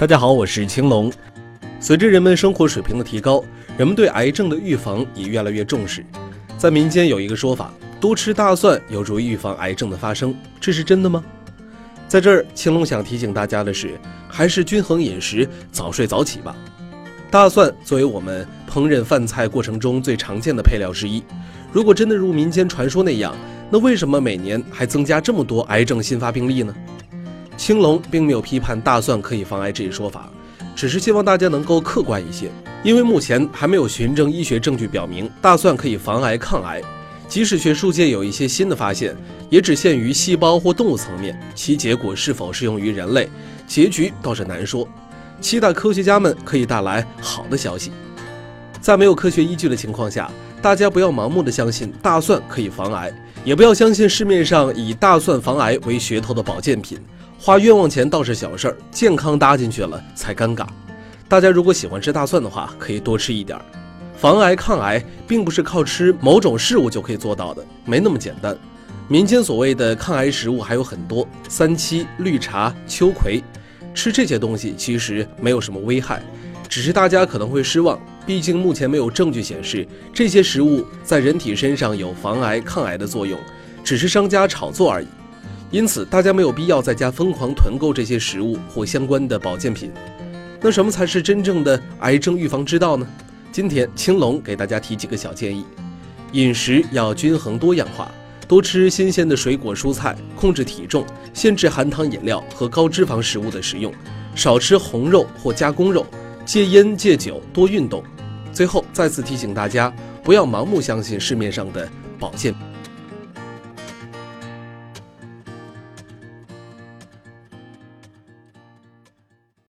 大家好，我是青龙。随着人们生活水平的提高，人们对癌症的预防也越来越重视。在民间有一个说法，多吃大蒜有助于预防癌症的发生，这是真的吗？在这儿，青龙想提醒大家的是，还是均衡饮食，早睡早起吧。大蒜作为我们烹饪饭菜过程中最常见的配料之一，如果真的如民间传说那样，那为什么每年还增加这么多癌症新发病例呢？青龙并没有批判大蒜可以防癌这一说法，只是希望大家能够客观一些，因为目前还没有循证医学证据表明大蒜可以防癌抗癌。即使学术界有一些新的发现，也只限于细胞或动物层面，其结果是否适用于人类，结局倒是难说。期待科学家们可以带来好的消息。在没有科学依据的情况下，大家不要盲目的相信大蒜可以防癌，也不要相信市面上以大蒜防癌为噱头的保健品。花冤枉钱倒是小事儿，健康搭进去了才尴尬。大家如果喜欢吃大蒜的话，可以多吃一点儿。防癌抗癌并不是靠吃某种事物就可以做到的，没那么简单。民间所谓的抗癌食物还有很多，三七、绿茶、秋葵，吃这些东西其实没有什么危害，只是大家可能会失望，毕竟目前没有证据显示这些食物在人体身上有防癌抗癌的作用，只是商家炒作而已。因此，大家没有必要在家疯狂囤购这些食物或相关的保健品。那什么才是真正的癌症预防之道呢？今天青龙给大家提几个小建议：饮食要均衡多样化，多吃新鲜的水果蔬菜，控制体重，限制含糖饮料和高脂肪食物的食用，少吃红肉或加工肉，戒烟戒酒，多运动。最后再次提醒大家，不要盲目相信市面上的保健。